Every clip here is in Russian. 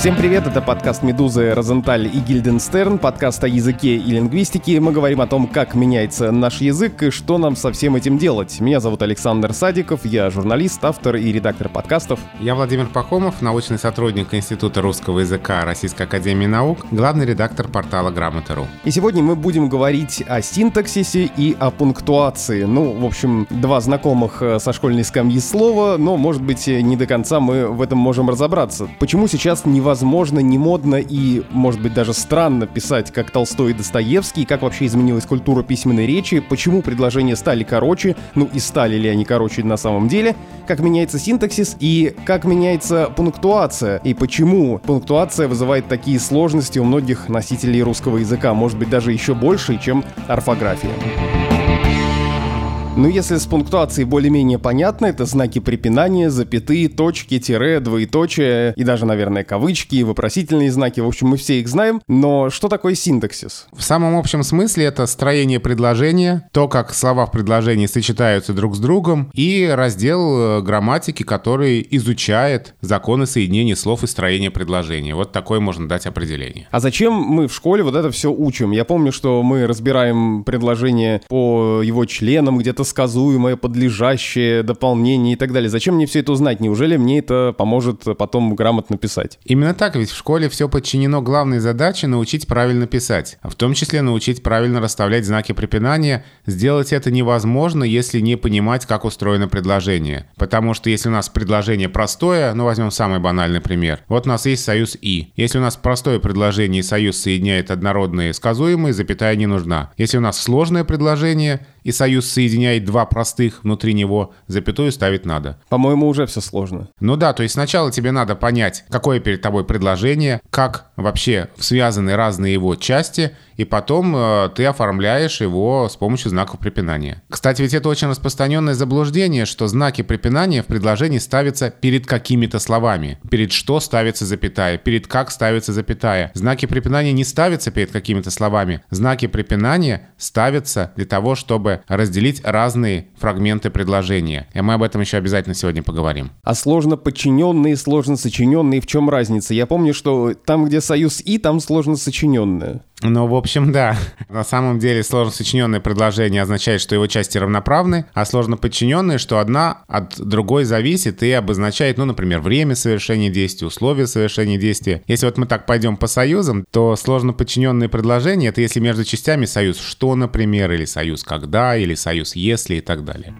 Всем привет, это подкаст «Медузы», «Розенталь» и «Гильденстерн», подкаст о языке и лингвистике. Мы говорим о том, как меняется наш язык и что нам со всем этим делать. Меня зовут Александр Садиков, я журналист, автор и редактор подкастов. Я Владимир Пахомов, научный сотрудник Института русского языка Российской Академии Наук, главный редактор портала Грамота.ру. И сегодня мы будем говорить о синтаксисе и о пунктуации. Ну, в общем, два знакомых э, со школьной скамьи слова, но, может быть, не до конца мы в этом можем разобраться. Почему сейчас невозможно невозможно, не модно и, может быть, даже странно писать, как Толстой и Достоевский, как вообще изменилась культура письменной речи, почему предложения стали короче, ну и стали ли они короче на самом деле, как меняется синтаксис и как меняется пунктуация, и почему пунктуация вызывает такие сложности у многих носителей русского языка, может быть, даже еще больше, чем орфография. Ну, если с пунктуацией более-менее понятно, это знаки препинания, запятые, точки, тире, двоеточие и даже, наверное, кавычки, вопросительные знаки. В общем, мы все их знаем. Но что такое синтаксис? В самом общем смысле это строение предложения, то, как слова в предложении сочетаются друг с другом, и раздел э, грамматики, который изучает законы соединения слов и строения предложения. Вот такое можно дать определение. А зачем мы в школе вот это все учим? Я помню, что мы разбираем предложение по его членам, где-то сказуемое, подлежащее, дополнение и так далее. Зачем мне все это узнать? Неужели мне это поможет потом грамотно писать? Именно так, ведь в школе все подчинено главной задаче научить правильно писать, в том числе научить правильно расставлять знаки препинания. Сделать это невозможно, если не понимать, как устроено предложение. Потому что если у нас предложение простое, ну возьмем самый банальный пример. Вот у нас есть союз «и». Если у нас простое предложение и союз соединяет однородные сказуемые, запятая не нужна. Если у нас сложное предложение и союз соединяет два простых внутри него, запятую ставить надо. По-моему, уже все сложно. Ну да, то есть сначала тебе надо понять, какое перед тобой предложение, как вообще связаны разные его части, и потом э, ты оформляешь его с помощью знаков препинания. Кстати, ведь это очень распространенное заблуждение, что знаки препинания в предложении ставятся перед какими-то словами. Перед что ставится запятая, перед как ставится запятая. Знаки препинания не ставятся перед какими-то словами. Знаки препинания ставятся для того, чтобы разделить разные фрагменты предложения. И мы об этом еще обязательно сегодня поговорим. А сложно подчиненные, сложно сочиненные, в чем разница? Я помню, что там, где союз «и», там сложно сочиненное. Ну, в общем, да. На самом деле сложно сочиненное предложение означает, что его части равноправны, а сложно подчиненные, что одна от другой зависит и обозначает, ну, например, время совершения действия, условия совершения действия. Если вот мы так пойдем по союзам, то сложно подчиненные предложения — это если между частями союз «что», например, или союз «когда», или союз «если» и так далее.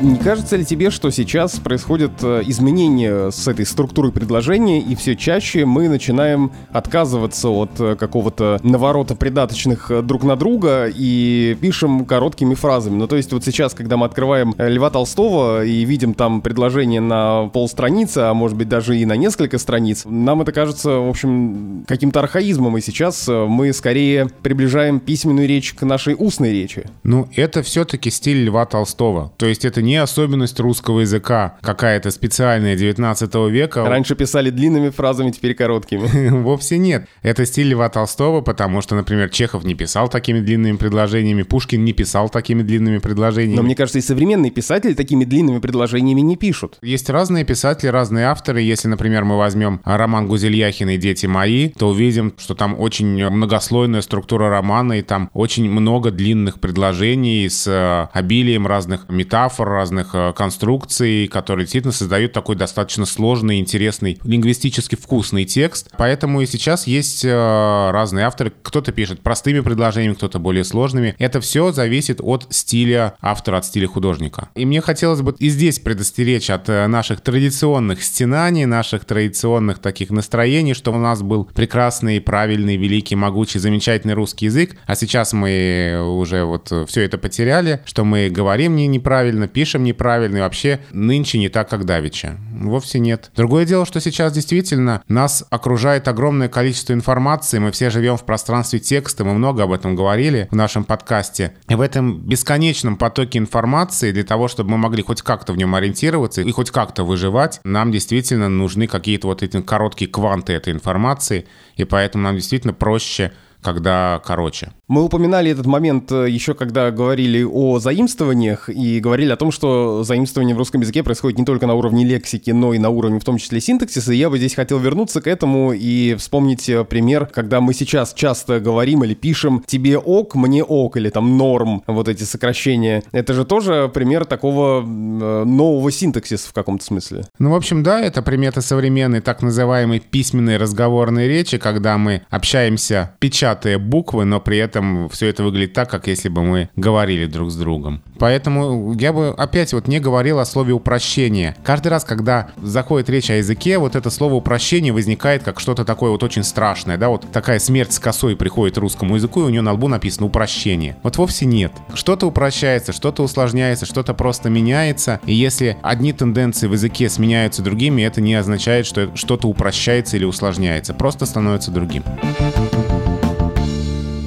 Не кажется ли тебе, что сейчас происходят э, изменения с этой структурой предложения, и все чаще мы начинаем отказываться от э, какого-то наворота придаточных э, друг на друга и пишем короткими фразами? Ну, то есть вот сейчас, когда мы открываем Льва Толстого и видим там предложение на полстраницы, а может быть даже и на несколько страниц, нам это кажется, в общем, каким-то архаизмом, и сейчас мы скорее приближаем письменную речь к нашей устной речи. Ну, это все-таки стиль Льва Толстого. То есть это не особенность русского языка, какая-то специальная 19 века. Раньше писали длинными фразами, теперь короткими. Вовсе нет. Это стиль Льва Толстого, потому что, например, Чехов не писал такими длинными предложениями, Пушкин не писал такими длинными предложениями. Но мне кажется, и современные писатели такими длинными предложениями не пишут. Есть разные писатели, разные авторы. Если, например, мы возьмем роман Гузельяхина и «Дети мои», то увидим, что там очень многослойная структура романа, и там очень много длинных предложений с э, обилием разных метафор, разных э, конструкций, которые действительно создают такой достаточно сложный, интересный, лингвистически вкусный текст. Поэтому и сейчас есть э, разные авторы. Кто-то пишет простыми предложениями, кто-то более сложными. Это все зависит от стиля автора, от стиля художника. И мне хотелось бы и здесь предостеречь от э, наших традиционных стенаний, наших традиционных таких настроений, что у нас был прекрасный, правильный, великий, могучий, замечательный русский язык, а сейчас мы уже вот все это потеряли, что мы говорим не неправильно, пишем пишем неправильно, и вообще нынче не так, как давеча. Вовсе нет. Другое дело, что сейчас действительно нас окружает огромное количество информации, мы все живем в пространстве текста, мы много об этом говорили в нашем подкасте. И в этом бесконечном потоке информации, для того, чтобы мы могли хоть как-то в нем ориентироваться и хоть как-то выживать, нам действительно нужны какие-то вот эти короткие кванты этой информации, и поэтому нам действительно проще когда короче. Мы упоминали этот момент э, еще когда говорили о заимствованиях и говорили о том, что заимствование в русском языке происходит не только на уровне лексики, но и на уровне в том числе синтаксиса. И я бы здесь хотел вернуться к этому и вспомнить э, пример, когда мы сейчас часто говорим или пишем «тебе ок, мне ок» или там «норм», вот эти сокращения. Это же тоже пример такого э, нового синтаксиса в каком-то смысле. Ну, в общем, да, это примета современной так называемой письменной разговорной речи, когда мы общаемся, печатая буквы, но при этом все это выглядит так, как если бы мы говорили друг с другом. Поэтому я бы опять вот не говорил о слове упрощение. Каждый раз, когда заходит речь о языке, вот это слово упрощение возникает как что-то такое вот очень страшное, да, вот такая смерть с косой приходит русскому языку, и у нее на лбу написано упрощение. Вот вовсе нет. Что-то упрощается, что-то усложняется, что-то просто меняется, и если одни тенденции в языке сменяются другими, это не означает, что что-то упрощается или усложняется, просто становится другим.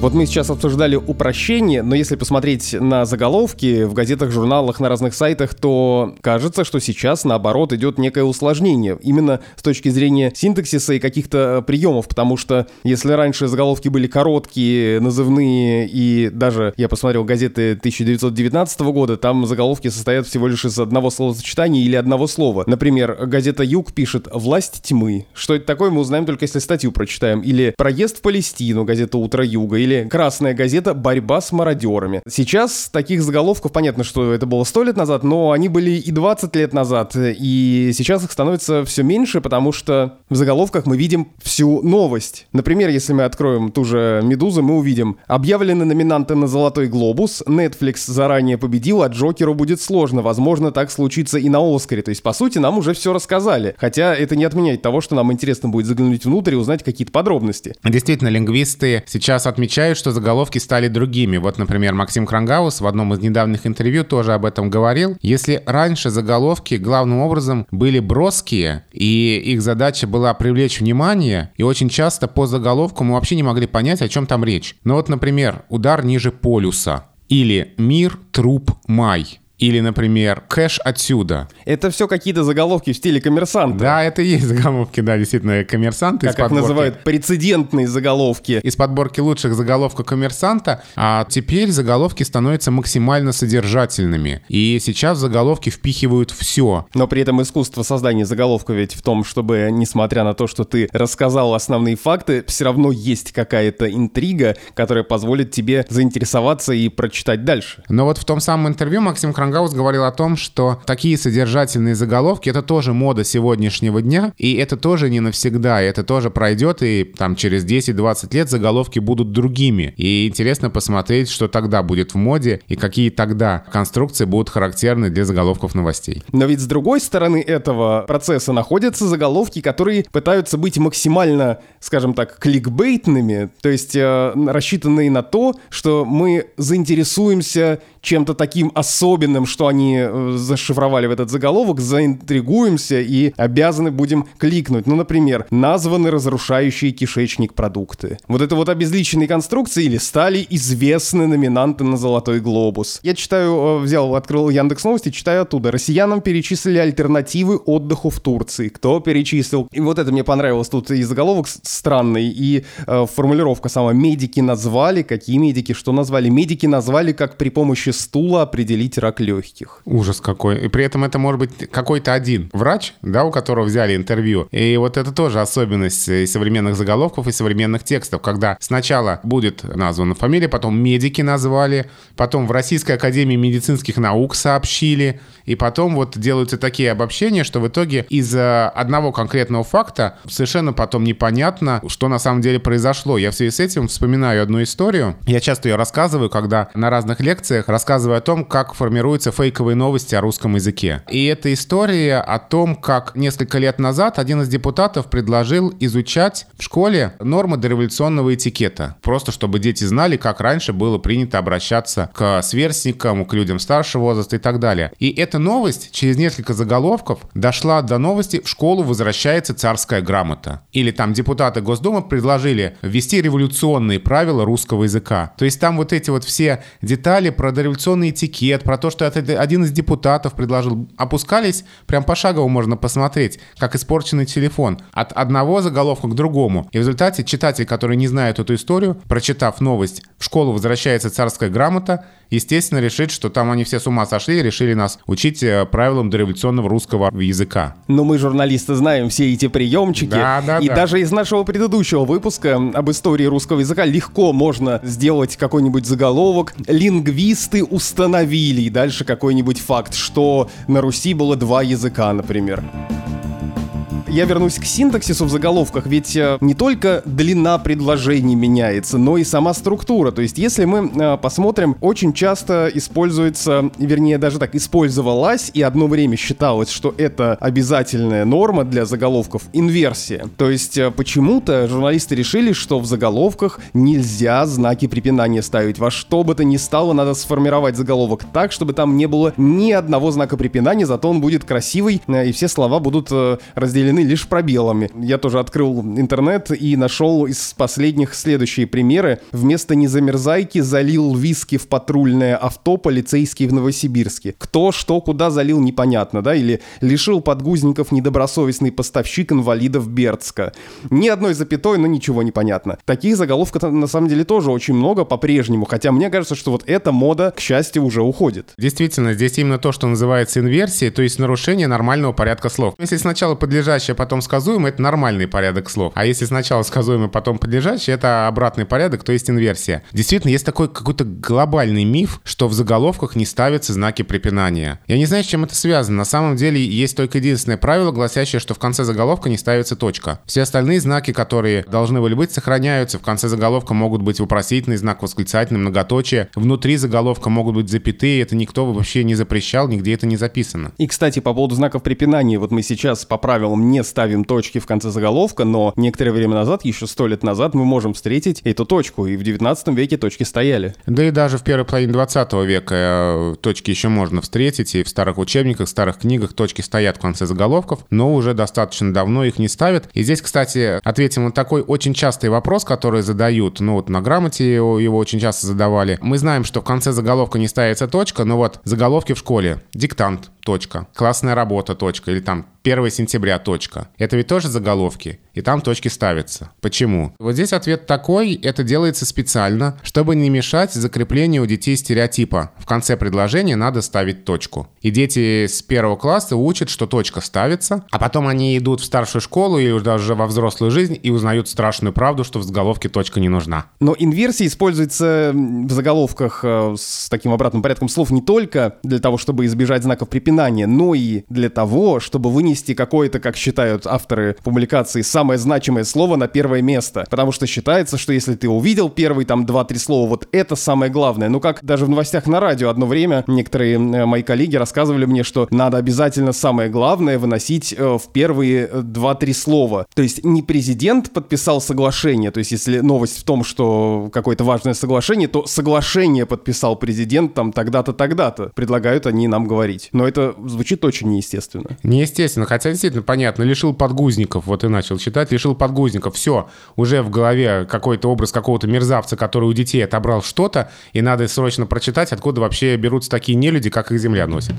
Вот мы сейчас обсуждали упрощение, но если посмотреть на заголовки в газетах, журналах, на разных сайтах, то кажется, что сейчас, наоборот, идет некое усложнение. Именно с точки зрения синтаксиса и каких-то э, приемов, потому что если раньше заголовки были короткие, назывные, и даже я посмотрел газеты 1919 года, там заголовки состоят всего лишь из одного словосочетания или одного слова. Например, газета «Юг» пишет «Власть тьмы». Что это такое, мы узнаем только если статью прочитаем. Или «Проезд в Палестину», газета «Утро Юга», или или «Красная газета. Борьба с мародерами». Сейчас таких заголовков, понятно, что это было сто лет назад, но они были и 20 лет назад, и сейчас их становится все меньше, потому что в заголовках мы видим всю новость. Например, если мы откроем ту же «Медузу», мы увидим «Объявлены номинанты на «Золотой глобус», Netflix заранее победил, а Джокеру будет сложно, возможно, так случится и на «Оскаре». То есть, по сути, нам уже все рассказали, хотя это не отменяет того, что нам интересно будет заглянуть внутрь и узнать какие-то подробности. Действительно, лингвисты сейчас отмечают отмечают, что заголовки стали другими. Вот, например, Максим Крангаус в одном из недавних интервью тоже об этом говорил. Если раньше заголовки главным образом были броские, и их задача была привлечь внимание, и очень часто по заголовку мы вообще не могли понять, о чем там речь. Ну вот, например, «Удар ниже полюса» или «Мир, труп, май». Или, например, кэш отсюда. Это все какие-то заголовки в стиле коммерсанта. Да, это и есть заголовки, да, действительно, коммерсанты. Как их называют, прецедентные заголовки. Из подборки лучших заголовков коммерсанта, а теперь заголовки становятся максимально содержательными. И сейчас заголовки впихивают все. Но при этом искусство создания заголовка ведь в том, чтобы, несмотря на то, что ты рассказал основные факты, все равно есть какая-то интрига, которая позволит тебе заинтересоваться и прочитать дальше. Но вот в том самом интервью Максим Крангаус Крангаус говорил о том, что такие содержательные заголовки — это тоже мода сегодняшнего дня, и это тоже не навсегда, и это тоже пройдет, и там через 10-20 лет заголовки будут другими. И интересно посмотреть, что тогда будет в моде, и какие тогда конструкции будут характерны для заголовков новостей. Но ведь с другой стороны этого процесса находятся заголовки, которые пытаются быть максимально, скажем так, кликбейтными, то есть э, рассчитанные на то, что мы заинтересуемся чем-то таким особенным, что они э, зашифровали в этот заголовок, заинтригуемся и обязаны будем кликнуть. Ну, например, названы разрушающие кишечник продукты. Вот это вот обезличенные конструкции или стали известны номинанты на Золотой Глобус. Я читаю, э, взял, открыл Яндекс Новости, читаю оттуда. Россиянам перечислили альтернативы отдыху в Турции. Кто перечислил? И вот это мне понравилось. Тут и заголовок странный, и э, формулировка сама. Медики назвали, какие медики, что назвали? Медики назвали, как при помощи стула определить рак легких. Ужас какой. И при этом это может быть какой-то один врач, да, у которого взяли интервью. И вот это тоже особенность и современных заголовков, и современных текстов, когда сначала будет названа фамилия, потом медики назвали, потом в Российской Академии медицинских наук сообщили, и потом вот делаются такие обобщения, что в итоге из одного конкретного факта совершенно потом непонятно, что на самом деле произошло. Я в связи с этим вспоминаю одну историю. Я часто ее рассказываю, когда на разных лекциях рассказываю о том, как формируются фейковые новости о русском языке. И это история о том, как несколько лет назад один из депутатов предложил изучать в школе нормы дореволюционного этикета. Просто чтобы дети знали, как раньше было принято обращаться к сверстникам, к людям старшего возраста и так далее. И эта новость через несколько заголовков дошла до новости «В школу возвращается царская грамота». Или там депутаты Госдумы предложили ввести революционные правила русского языка. То есть там вот эти вот все детали про дореволюционный этикет, про то, что что это один из депутатов предложил. Опускались, прям пошагово можно посмотреть, как испорченный телефон. От одного заголовка к другому. И в результате читатель, который не знает эту историю, прочитав новость, в школу возвращается царская грамота, естественно, решит, что там они все с ума сошли и решили нас учить э, правилам дореволюционного русского языка. Но мы, журналисты, знаем все эти приемчики. Да, да, и да. даже из нашего предыдущего выпуска об истории русского языка легко можно сделать какой-нибудь заголовок. Лингвисты установили. И дальше какой-нибудь факт, что на Руси было два языка, например я вернусь к синтаксису в заголовках, ведь э, не только длина предложений меняется, но и сама структура. То есть, если мы э, посмотрим, очень часто используется, вернее, даже так, использовалась и одно время считалось, что это обязательная норма для заголовков инверсия. То есть, э, почему-то журналисты решили, что в заголовках нельзя знаки препинания ставить. Во что бы то ни стало, надо сформировать заголовок так, чтобы там не было ни одного знака препинания, зато он будет красивый, и все слова будут разделены лишь пробелами. Я тоже открыл интернет и нашел из последних следующие примеры. Вместо «незамерзайки» залил виски в патрульное авто полицейский в Новосибирске. Кто, что, куда залил, непонятно, да? Или лишил подгузников недобросовестный поставщик инвалидов Бердска. Ни одной запятой, но ничего не понятно. Таких заголовков на самом деле тоже очень много по-прежнему, хотя мне кажется, что вот эта мода, к счастью, уже уходит. Действительно, здесь именно то, что называется инверсией, то есть нарушение нормального порядка слов. Если сначала подлежащее подлежащее, потом сказуемое, это нормальный порядок слов. А если сначала сказуемое, потом подлежащее, это обратный порядок, то есть инверсия. Действительно, есть такой какой-то глобальный миф, что в заголовках не ставятся знаки препинания. Я не знаю, с чем это связано. На самом деле есть только единственное правило, гласящее, что в конце заголовка не ставится точка. Все остальные знаки, которые должны были быть, сохраняются. В конце заголовка могут быть вопросительный знак, восклицательный, многоточие. Внутри заголовка могут быть запятые. Это никто вообще не запрещал, нигде это не записано. И, кстати, по поводу знаков препинания, вот мы сейчас по правилам не ставим точки в конце заголовка, но некоторое время назад, еще сто лет назад, мы можем встретить эту точку, и в 19 веке точки стояли. Да и даже в первой половине 20 века э, точки еще можно встретить, и в старых учебниках, старых книгах точки стоят в конце заголовков, но уже достаточно давно их не ставят. И здесь, кстати, ответим на такой очень частый вопрос, который задают, ну вот на грамоте его, его очень часто задавали. Мы знаем, что в конце заголовка не ставится точка, но вот заголовки в школе. Диктант, точка. Классная работа, точка. Или там 1 сентября, точка. Это ведь тоже заголовки, и там точки ставятся. Почему? Вот здесь ответ такой, это делается специально, чтобы не мешать закреплению у детей стереотипа. В конце предложения надо ставить точку. И дети с первого класса учат, что точка ставится, а потом они идут в старшую школу или даже во взрослую жизнь и узнают страшную правду, что в заголовке точка не нужна. Но инверсия используется в заголовках э, с таким обратным порядком слов не только для того, чтобы избежать знаков препинания, но и для того, чтобы вынести какое-то, как считают авторы публикации, самое значимое слово на первое место. Потому что считается, что если ты увидел первые там два-три слова, вот это самое главное. Ну как даже в новостях на радио одно время некоторые э, мои коллеги рассказывали мне, что надо обязательно самое главное выносить э, в первые э, два-три слова. То есть не президент подписал соглашение, то есть если новость в том, что какое-то важное соглашение, то соглашение подписал президент там тогда-то, тогда-то. Предлагают они нам говорить. Но это звучит очень неестественно. Неестественно Естественно, хотя действительно понятно, лишил подгузников, вот и начал читать, лишил подгузников, все, уже в голове какой-то образ какого-то мерзавца, который у детей отобрал что-то, и надо срочно прочитать, откуда вообще берутся такие нелюди, как их земля носит.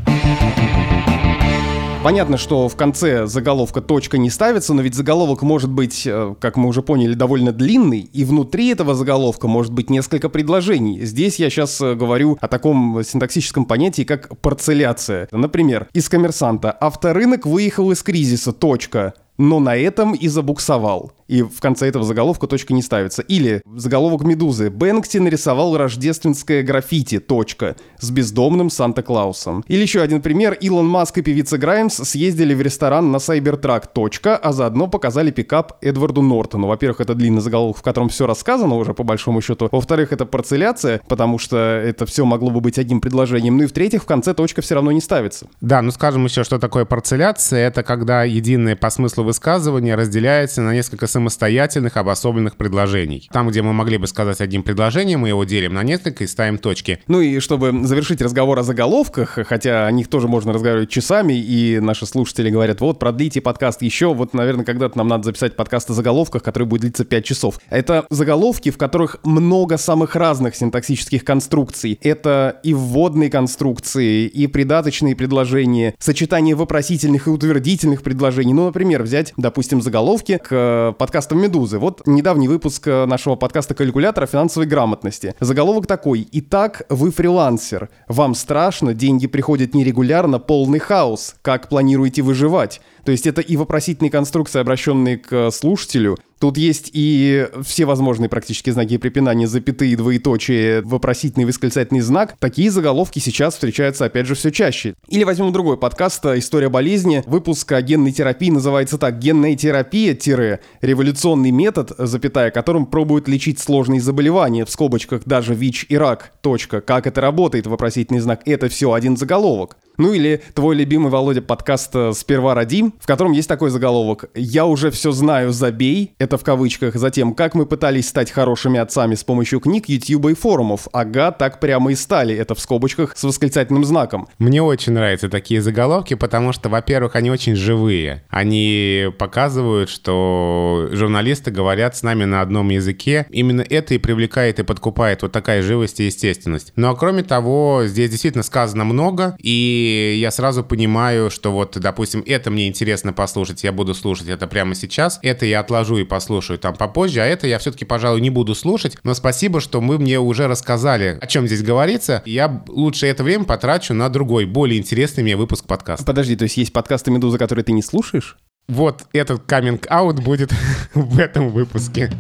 Понятно, что в конце заголовка точка не ставится, но ведь заголовок может быть, э, как мы уже поняли, довольно длинный, и внутри этого заголовка может быть несколько предложений. Здесь я сейчас э, говорю о таком синтаксическом понятии, как парцеляция. Например, из коммерсанта «Авторынок выехал из кризиса. Точка но на этом и забуксовал. И в конце этого заголовка точка не ставится. Или заголовок «Медузы». Бэнкси нарисовал рождественское граффити, точка, с бездомным Санта-Клаусом. Или еще один пример. Илон Маск и певица Граймс съездили в ресторан на Сайбертрак, точка, а заодно показали пикап Эдварду Нортону. Во-первых, это длинный заголовок, в котором все рассказано уже, по большому счету. Во-вторых, это парцеляция, потому что это все могло бы быть одним предложением. Ну и в-третьих, в конце точка все равно не ставится. Да, ну скажем еще, что такое парцеляция. Это когда единое по смыслу высказывание разделяется на несколько самостоятельных обособленных предложений. Там, где мы могли бы сказать одним предложением, мы его делим на несколько и ставим точки. Ну и чтобы завершить разговор о заголовках, хотя о них тоже можно разговаривать часами, и наши слушатели говорят, вот, продлите подкаст еще, вот, наверное, когда-то нам надо записать подкаст о заголовках, который будет длиться 5 часов. Это заголовки, в которых много самых разных синтаксических конструкций. Это и вводные конструкции, и придаточные предложения, сочетание вопросительных и утвердительных предложений. Ну, например, взять, допустим, заголовки к подкастам «Медузы». Вот недавний выпуск э, нашего подкаста «Калькулятора финансовой грамотности». Заголовок такой. «Итак, вы фрилансер. Вам страшно, деньги приходят нерегулярно, полный хаос. Как планируете выживать?» То есть это и вопросительные конструкции, обращенные к слушателю, Тут есть и все возможные практически знаки препинания, запятые, двоеточие, вопросительный восклицательный знак. Такие заголовки сейчас встречаются, опять же, все чаще. Или возьмем другой подкаст «История болезни». Выпуск о генной терапии называется так «Генная терапия, революционный метод, запятая, которым пробуют лечить сложные заболевания, в скобочках даже ВИЧ и рак, точка. Как это работает, вопросительный знак, это все один заголовок. Ну или твой любимый, Володя, подкаст «Сперва родим», в котором есть такой заголовок «Я уже все знаю, забей», это в кавычках, затем «Как мы пытались стать хорошими отцами с помощью книг, ютьюба и форумов». Ага, так прямо и стали, это в скобочках с восклицательным знаком. Мне очень нравятся такие заголовки, потому что, во-первых, они очень живые. Они показывают, что журналисты говорят с нами на одном языке. Именно это и привлекает и подкупает вот такая живость и естественность. Ну а кроме того, здесь действительно сказано много, и я сразу понимаю, что вот, допустим, это мне интересно послушать, я буду слушать это прямо сейчас, это я отложу и послушаю там попозже, а это я все-таки, пожалуй, не буду слушать, но спасибо, что мы мне уже рассказали, о чем здесь говорится, я лучше это время потрачу на другой, более интересный мне выпуск подкаста. Подожди, то есть есть подкасты «Медуза», которые ты не слушаешь? Вот этот каминг-аут будет в этом выпуске.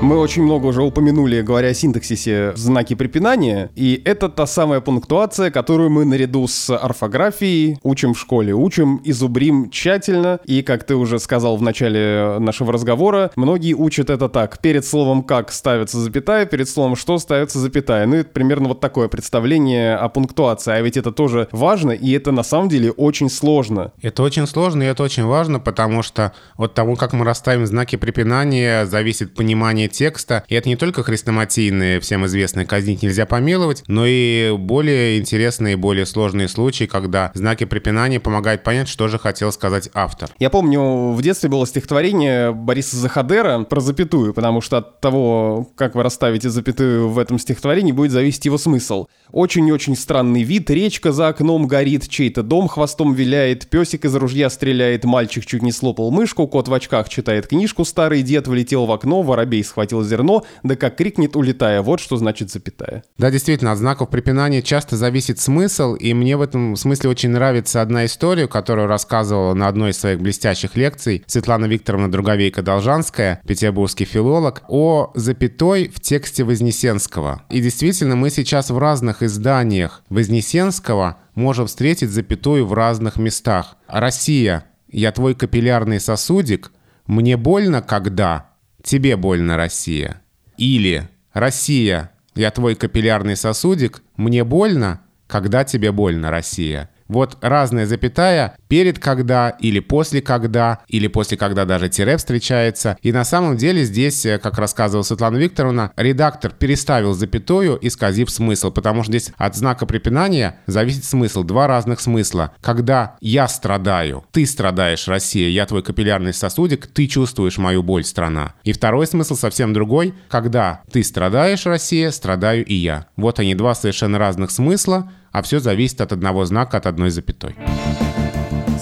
Мы очень много уже упомянули, говоря о синтаксисе, знаки препинания, и это та самая пунктуация, которую мы наряду с орфографией учим в школе, учим и зубрим тщательно, и, как ты уже сказал в начале нашего разговора, многие учат это так. Перед словом «как» ставится запятая, перед словом «что» ставится запятая. Ну, это примерно вот такое представление о пунктуации. А ведь это тоже важно, и это на самом деле очень сложно. Это очень сложно, и это очень важно, потому что от того, как мы расставим знаки препинания, зависит понимание текста. И это не только хрестоматийные, всем известные «казнить нельзя помиловать», но и более интересные, более сложные случаи, когда знаки препинания помогают понять, что же хотел сказать автор. Я помню, в детстве было стихотворение Бориса Захадера про запятую, потому что от того, как вы расставите запятую в этом стихотворении, будет зависеть его смысл. Очень-очень странный вид, речка за окном горит, чей-то дом хвостом виляет, песик из ружья стреляет, мальчик чуть не слопал мышку, кот в очках читает книжку, старый дед влетел в окно, воробей схватил зерно, да как крикнет, улетая, вот что значит запятая. Да, действительно, от знаков препинания часто зависит смысл, и мне в этом смысле очень нравится одна история, которую рассказывала на одной из своих блестящих лекций Светлана Викторовна Друговейка-Должанская, петербургский филолог, о запятой в тексте Вознесенского. И действительно, мы сейчас в разных изданиях Вознесенского можем встретить запятую в разных местах. «Россия, я твой капиллярный сосудик, мне больно, когда? Тебе больно, Россия». Или «Россия, я твой капиллярный сосудик, мне больно, когда тебе больно, Россия». Вот разная запятая перед когда или после когда, или после когда даже тире встречается. И на самом деле здесь, э, как рассказывала Светлана Викторовна, редактор переставил запятую, исказив смысл, потому что здесь от знака препинания зависит смысл, два разных смысла. Когда я страдаю, ты страдаешь, Россия, я твой капиллярный сосудик, ты чувствуешь мою боль, страна. И второй смысл совсем другой, когда ты страдаешь, Россия, страдаю и я. Вот они два совершенно разных смысла, а все зависит от одного знака, от одной запятой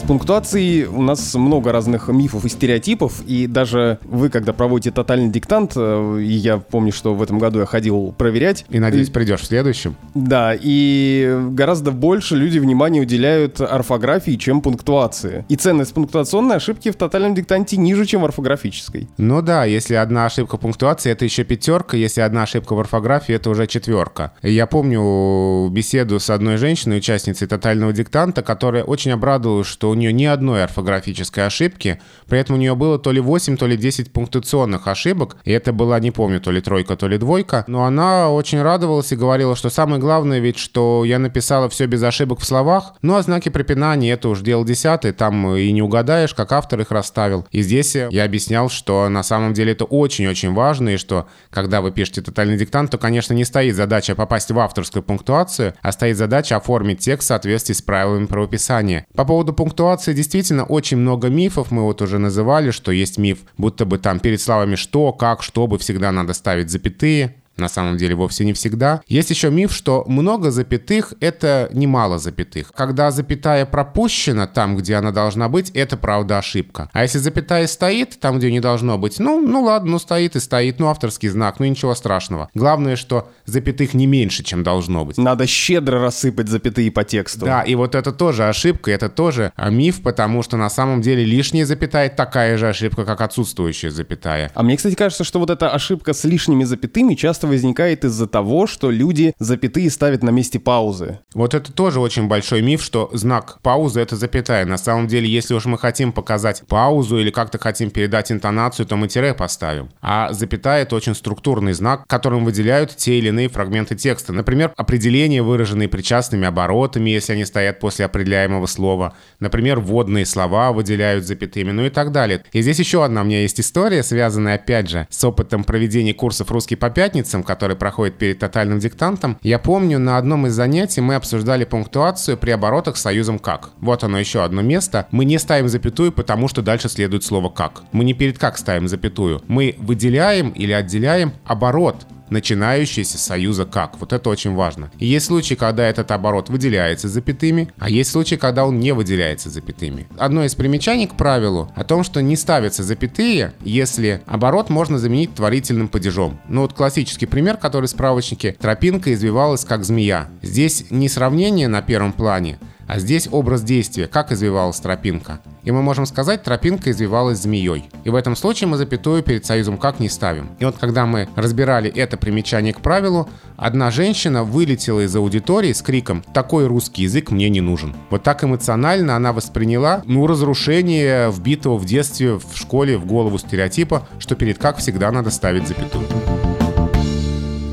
пунктуации у нас много разных мифов и стереотипов, и даже вы, когда проводите тотальный диктант, э, и я помню, что в этом году я ходил проверять. И, надеюсь, придешь в следующем. Да, и гораздо больше люди внимания уделяют орфографии, чем пунктуации. И ценность пунктуационной ошибки в тотальном диктанте ниже, чем орфографической. Ну да, если одна ошибка пунктуации, это еще пятерка, если одна ошибка в орфографии, это уже четверка. Я помню беседу с одной женщиной, участницей тотального диктанта, которая очень обрадовалась, что у нее ни одной орфографической ошибки, при этом у нее было то ли 8, то ли 10 пунктуационных ошибок, и это была, не помню, то ли тройка, то ли двойка, но она очень радовалась и говорила, что самое главное ведь, что я написала все без ошибок в словах, ну а знаки препинания это уж дело десятый, там и не угадаешь, как автор их расставил. И здесь я объяснял, что на самом деле это очень-очень важно, и что когда вы пишете тотальный диктант, то, конечно, не стоит задача попасть в авторскую пунктуацию, а стоит задача оформить текст в соответствии с правилами правописания. По поводу пунктуации действительно очень много мифов, мы вот уже называли, что есть миф, будто бы там перед словами «что», «как», «чтобы» всегда надо ставить запятые. На самом деле вовсе не всегда. Есть еще миф, что много запятых — это немало запятых. Когда запятая пропущена там, где она должна быть, это правда ошибка. А если запятая стоит там, где не должно быть, ну, ну ладно, ну стоит и стоит, ну авторский знак, ну ничего страшного. Главное, что запятых не меньше, чем должно быть. Надо щедро рассыпать запятые по тексту. Да, и вот это тоже ошибка, это тоже а, миф, потому что на самом деле лишняя запятая такая же ошибка, как отсутствующая запятая. А мне, кстати, кажется, что вот эта ошибка с лишними запятыми часто часто возникает из-за того, что люди запятые ставят на месте паузы. Вот это тоже очень большой миф, что знак паузы — это запятая. На самом деле, если уж мы хотим показать паузу или как-то хотим передать интонацию, то мы тире поставим. А запятая — это очень структурный знак, которым выделяют те или иные фрагменты текста. Например, определения, выраженные причастными оборотами, если они стоят после определяемого слова. Например, вводные слова выделяют запятыми, ну и так далее. И здесь еще одна у меня есть история, связанная, опять же, с опытом проведения курсов «Русский по пятницам», курсом, который проходит перед тотальным диктантом, я помню, на одном из занятий мы обсуждали пунктуацию при оборотах с союзом «как». Вот оно еще одно место. Мы не ставим запятую, потому что дальше следует слово «как». Мы не перед «как» ставим запятую. Мы выделяем или отделяем оборот начинающийся с союза «как». Вот это очень важно. И есть случаи, когда этот оборот выделяется запятыми, а есть случаи, когда он не выделяется запятыми. Одно из примечаний к правилу о том, что не ставятся запятые, если оборот можно заменить творительным падежом. Ну вот классический пример, который в справочнике «Тропинка извивалась как змея». Здесь не сравнение на первом плане, а здесь образ действия, как извивалась тропинка. И мы можем сказать, тропинка извивалась змеей. И в этом случае мы запятую перед союзом как не ставим. И вот когда мы разбирали это примечание к правилу, одна женщина вылетела из аудитории с криком «Такой русский язык мне не нужен». Вот так эмоционально она восприняла, ну, разрушение вбитого в детстве в школе в голову стереотипа, что перед как всегда надо ставить запятую.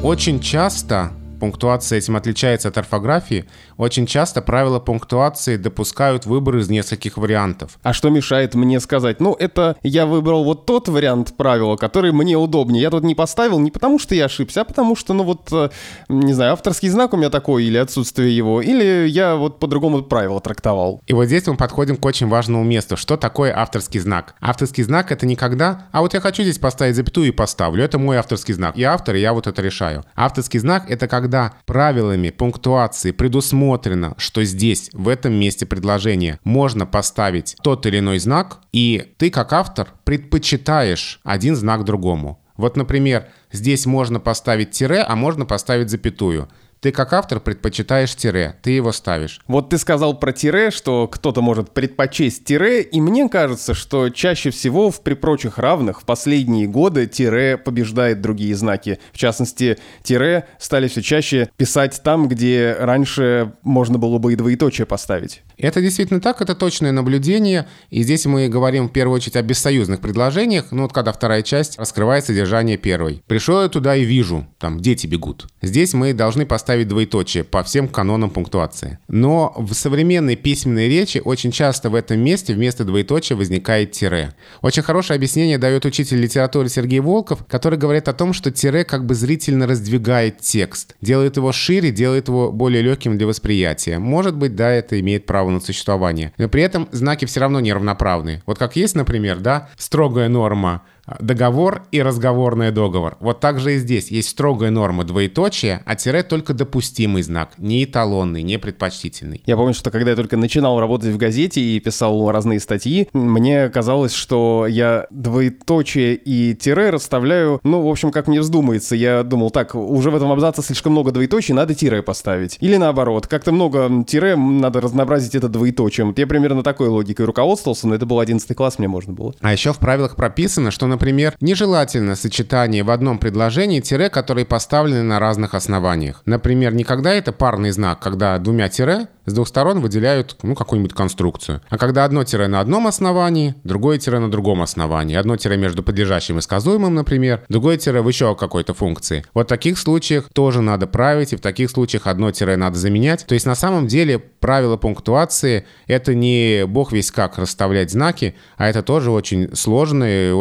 Очень часто пунктуация этим отличается от орфографии, очень часто правила пунктуации допускают выбор из нескольких вариантов. А что мешает мне сказать, ну, это я выбрал вот тот вариант правила, который мне удобнее. Я тут не поставил не потому, что я ошибся, а потому что, ну, вот, э, не знаю, авторский знак у меня такой или отсутствие его, или я вот по-другому правило трактовал. И вот здесь мы подходим к очень важному месту. Что такое авторский знак? Авторский знак — это никогда, а вот я хочу здесь поставить запятую и поставлю. Это мой авторский знак. Я автор, и я вот это решаю. Авторский знак — это когда когда правилами пунктуации предусмотрено, что здесь, в этом месте предложения, можно поставить тот или иной знак, и ты как автор предпочитаешь один знак другому. Вот, например, здесь можно поставить тире, а можно поставить запятую. Ты как автор предпочитаешь тире, ты его ставишь. Вот ты сказал про тире, что кто-то может предпочесть тире, и мне кажется, что чаще всего в при прочих равных в последние годы тире побеждает другие знаки. В частности, тире стали все чаще писать там, где раньше можно было бы и двоеточие поставить. Это действительно так, это точное наблюдение. И здесь мы говорим в первую очередь о бессоюзных предложениях. Ну вот когда вторая часть раскрывает содержание первой. Пришел я туда и вижу, там дети бегут. Здесь мы должны поставить двоеточие по всем канонам пунктуации. Но в современной письменной речи очень часто в этом месте вместо двоеточия возникает тире. Очень хорошее объяснение дает учитель литературы Сергей Волков, который говорит о том, что тире как бы зрительно раздвигает текст. Делает его шире, делает его более легким для восприятия. Может быть, да, это имеет право на существование. Но при этом знаки все равно неравноправные. Вот как есть, например, да, строгая норма договор и разговорный договор. Вот так же и здесь. Есть строгая норма двоеточия, а тире только допустимый знак, не эталонный, не предпочтительный. Я помню, что когда я только начинал работать в газете и писал разные статьи, мне казалось, что я двоеточие и тире расставляю, ну, в общем, как мне вздумается. Я думал, так, уже в этом абзаце слишком много двоеточий, надо тире поставить. Или наоборот, как-то много тире, надо разнообразить это двоеточием. Я примерно такой логикой руководствовался, но это был 11 класс, мне можно было. А еще в правилах прописано, что например, нежелательно сочетание в одном предложении тире, которые поставлены на разных основаниях. Например, никогда это парный знак, когда двумя тире с двух сторон выделяют ну, какую-нибудь конструкцию. А когда одно тире на одном основании, другое тире на другом основании, одно тире между подлежащим и сказуемым, например, другое тире в еще какой-то функции. Вот в таких случаях тоже надо править, и в таких случаях одно тире надо заменять. То есть на самом деле правило пунктуации — это не бог весь как расставлять знаки, а это тоже очень сложная и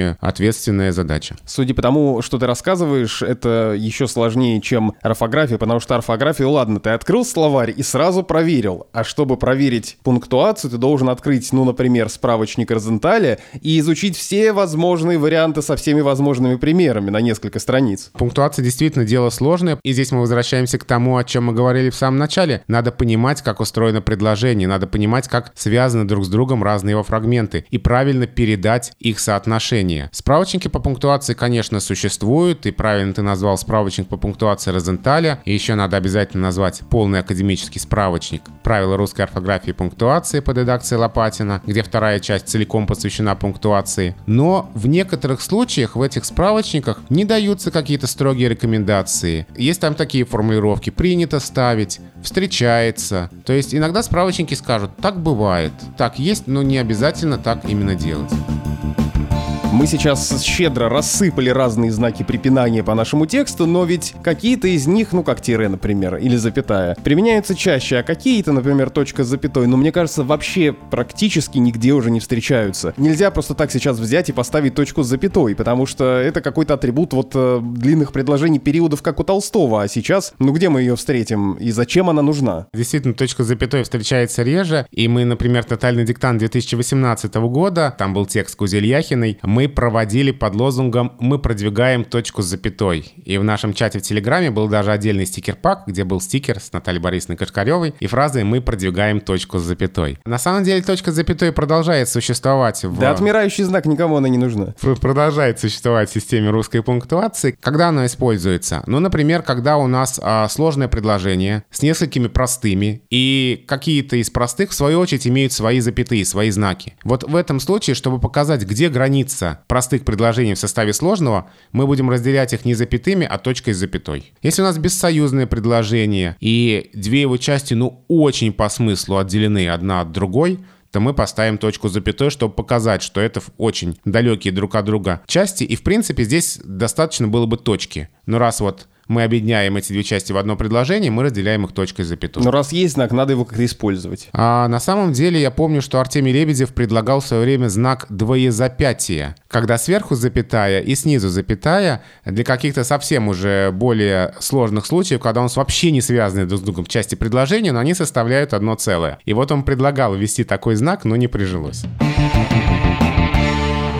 очень ответственная задача. Судя по тому, что ты рассказываешь, это еще сложнее, чем орфография, потому что орфографию, ладно, ты открыл словарь и сразу проверил. А чтобы проверить пунктуацию, ты должен открыть, ну, например, справочник Розенталя и изучить все возможные варианты со всеми возможными примерами на несколько страниц. Пунктуация действительно дело сложное, и здесь мы возвращаемся к тому, о чем мы говорили в самом начале. Надо понимать, как устроено предложение, надо понимать, как связаны друг с другом разные его фрагменты, и правильно передать их соотношение. Справочники по пунктуации, конечно, существуют, и правильно ты назвал справочник по пунктуации Розенталя, и еще надо обязательно назвать полный академический справочник «Правила русской орфографии и пунктуации» под редакцией Лопатина, где вторая часть целиком посвящена пунктуации. Но в некоторых случаях в этих справочниках не даются какие-то строгие рекомендации. Есть там такие формулировки «принято ставить», «встречается». То есть иногда справочники скажут «так бывает», «так есть», но не обязательно так именно делать. Мы сейчас щедро рассыпали разные знаки препинания по нашему тексту, но ведь какие-то из них, ну как тире, например, или запятая, применяются чаще, а какие-то, например, точка с запятой, ну мне кажется, вообще практически нигде уже не встречаются. Нельзя просто так сейчас взять и поставить точку с запятой, потому что это какой-то атрибут вот э, длинных предложений периодов, как у Толстого, а сейчас, ну где мы ее встретим и зачем она нужна? Действительно, точка с запятой встречается реже, и мы, например, тотальный диктант 2018 года, там был текст Кузельяхиной, мы мы проводили под лозунгом «Мы продвигаем точку с запятой». И в нашем чате в Телеграме был даже отдельный стикер-пак, где был стикер с Натальей Борисовной Кашкаревой и фразой «Мы продвигаем точку с запятой». На самом деле точка с запятой продолжает существовать в... Да отмирающий знак, никому она не нужна. Продолжает существовать в системе русской пунктуации. Когда она используется? Ну, например, когда у нас а, сложное предложение с несколькими простыми, и какие-то из простых, в свою очередь, имеют свои запятые, свои знаки. Вот в этом случае, чтобы показать, где граница простых предложений в составе сложного, мы будем разделять их не запятыми, а точкой с запятой. Если у нас бессоюзное предложение и две его части, ну, очень по смыслу отделены одна от другой, то мы поставим точку запятой, чтобы показать, что это очень далекие друг от друга части. И, в принципе, здесь достаточно было бы точки. Но раз вот мы объединяем эти две части в одно предложение, мы разделяем их точкой запятой. Но раз есть знак, надо его как-то использовать. А на самом деле я помню, что Артемий Лебедев предлагал в свое время знак двоезапятия, когда сверху запятая и снизу запятая для каких-то совсем уже более сложных случаев, когда у нас вообще не связаны друг с другом части предложения, но они составляют одно целое. И вот он предлагал ввести такой знак, но не прижилось.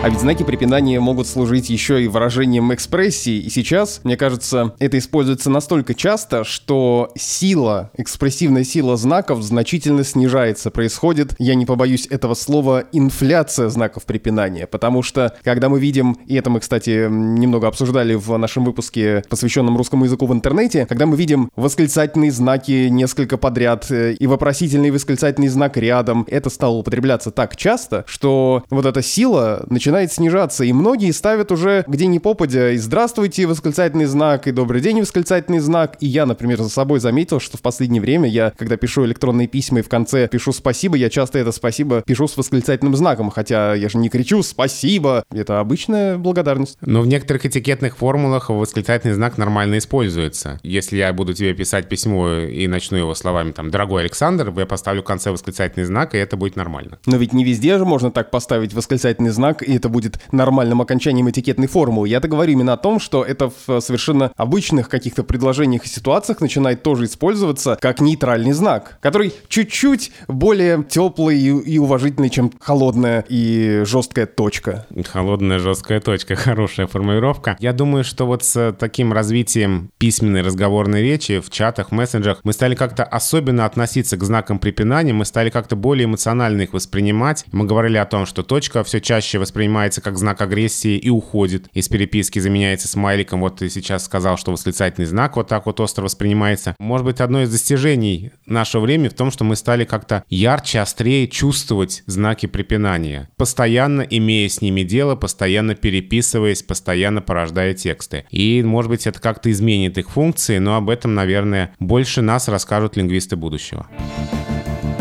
А ведь знаки препинания могут служить еще и выражением экспрессии, и сейчас, мне кажется, это используется настолько часто, что сила, экспрессивная сила знаков значительно снижается. Происходит, я не побоюсь этого слова, инфляция знаков препинания, потому что, когда мы видим, и это мы, кстати, немного обсуждали в нашем выпуске, посвященном русскому языку в интернете, когда мы видим восклицательные знаки несколько подряд э, и вопросительный восклицательный знак рядом, это стало употребляться так часто, что вот эта сила начинает начинает снижаться, и многие ставят уже где ни попадя и «Здравствуйте» восклицательный знак, и «Добрый день» восклицательный знак. И я, например, за собой заметил, что в последнее время я, когда пишу электронные письма и в конце пишу «Спасибо», я часто это «Спасибо» пишу с восклицательным знаком, хотя я же не кричу «Спасибо». Это обычная благодарность. Но в некоторых этикетных формулах восклицательный знак нормально используется. Если я буду тебе писать письмо и начну его словами там «Дорогой Александр», я поставлю в конце восклицательный знак, и это будет нормально. Но ведь не везде же можно так поставить восклицательный знак, и это будет нормальным окончанием этикетной формулы. Я-то говорю именно о том, что это в совершенно обычных каких-то предложениях и ситуациях начинает тоже использоваться как нейтральный знак, который чуть-чуть более теплый и, уважительный, чем холодная и жесткая точка. Холодная жесткая точка, хорошая формулировка. Я думаю, что вот с таким развитием письменной разговорной речи в чатах, мессенджах мы стали как-то особенно относиться к знакам препинания, мы стали как-то более эмоционально их воспринимать. Мы говорили о том, что точка все чаще воспринимается воспринимается как знак агрессии и уходит из переписки, заменяется смайликом. Вот ты сейчас сказал, что восклицательный знак вот так вот остро воспринимается. Может быть, одно из достижений нашего времени в том, что мы стали как-то ярче, острее чувствовать знаки препинания, постоянно имея с ними дело, постоянно переписываясь, постоянно порождая тексты. И, может быть, это как-то изменит их функции, но об этом, наверное, больше нас расскажут лингвисты будущего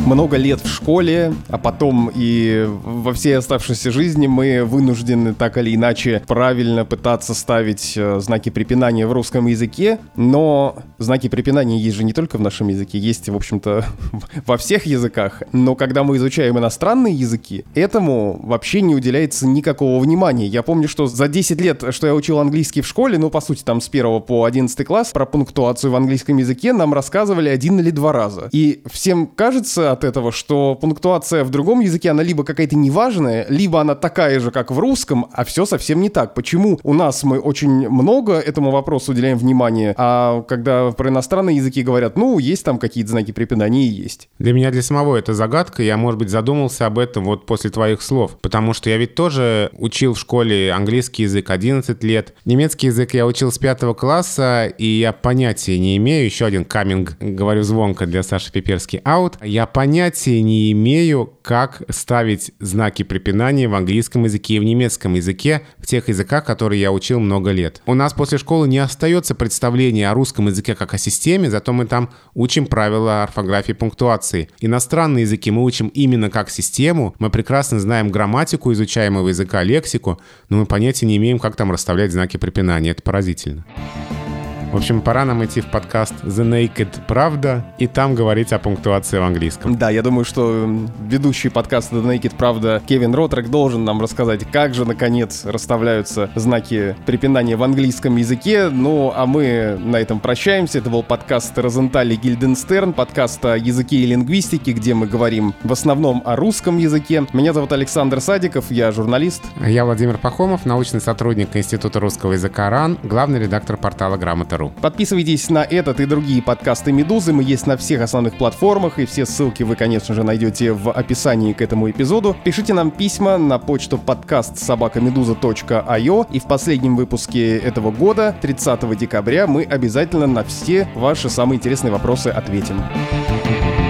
много лет в школе, а потом и во всей оставшейся жизни мы вынуждены так или иначе правильно пытаться ставить э, знаки препинания в русском языке, но знаки препинания есть же не только в нашем языке, есть, в общем-то, во всех языках. Но когда мы изучаем иностранные языки, этому вообще не уделяется никакого внимания. Я помню, что за 10 лет, что я учил английский в школе, ну, по сути, там с 1 по 11 класс, про пунктуацию в английском языке нам рассказывали один или два раза. И всем кажется, от этого, что пунктуация в другом языке, она либо какая-то неважная, либо она такая же, как в русском, а все совсем не так. Почему у нас мы очень много этому вопросу уделяем внимание, а когда про иностранные языки говорят, ну, есть там какие-то знаки препинания и есть. Для меня, для самого это загадка. Я, может быть, задумался об этом вот после твоих слов. Потому что я ведь тоже учил в школе английский язык 11 лет. Немецкий язык я учил с 5 класса, и я понятия не имею. Еще один каминг, говорю звонко для Саши Пиперски, аут. Я понятия не имею, как ставить знаки препинания в английском языке и в немецком языке, в тех языках, которые я учил много лет. У нас после школы не остается представления о русском языке как о системе, зато мы там учим правила орфографии и пунктуации. Иностранные языки мы учим именно как систему, мы прекрасно знаем грамматику изучаемого языка, лексику, но мы понятия не имеем, как там расставлять знаки препинания. Это поразительно. В общем, пора нам идти в подкаст The Naked Правда и там говорить о пунктуации в английском. Да, я думаю, что ведущий подкаста The Naked Правда Кевин Ротрек должен нам рассказать, как же, наконец, расставляются знаки препинания в английском языке. Ну, а мы на этом прощаемся. Это был подкаст Розентали Гильденстерн, подкаст о языке и лингвистике, где мы говорим в основном о русском языке. Меня зовут Александр Садиков, я журналист. Я Владимир Пахомов, научный сотрудник Института русского языка РАН, главный редактор портала «Грамота Ру. Подписывайтесь на этот и другие подкасты «Медузы». Мы есть на всех основных платформах, и все ссылки вы, конечно же, найдете в описании к этому эпизоду. Пишите нам письма на почту подкаст собакамедуза.io, и в последнем выпуске этого года, 30 декабря, мы обязательно на все ваши самые интересные вопросы ответим. Thank you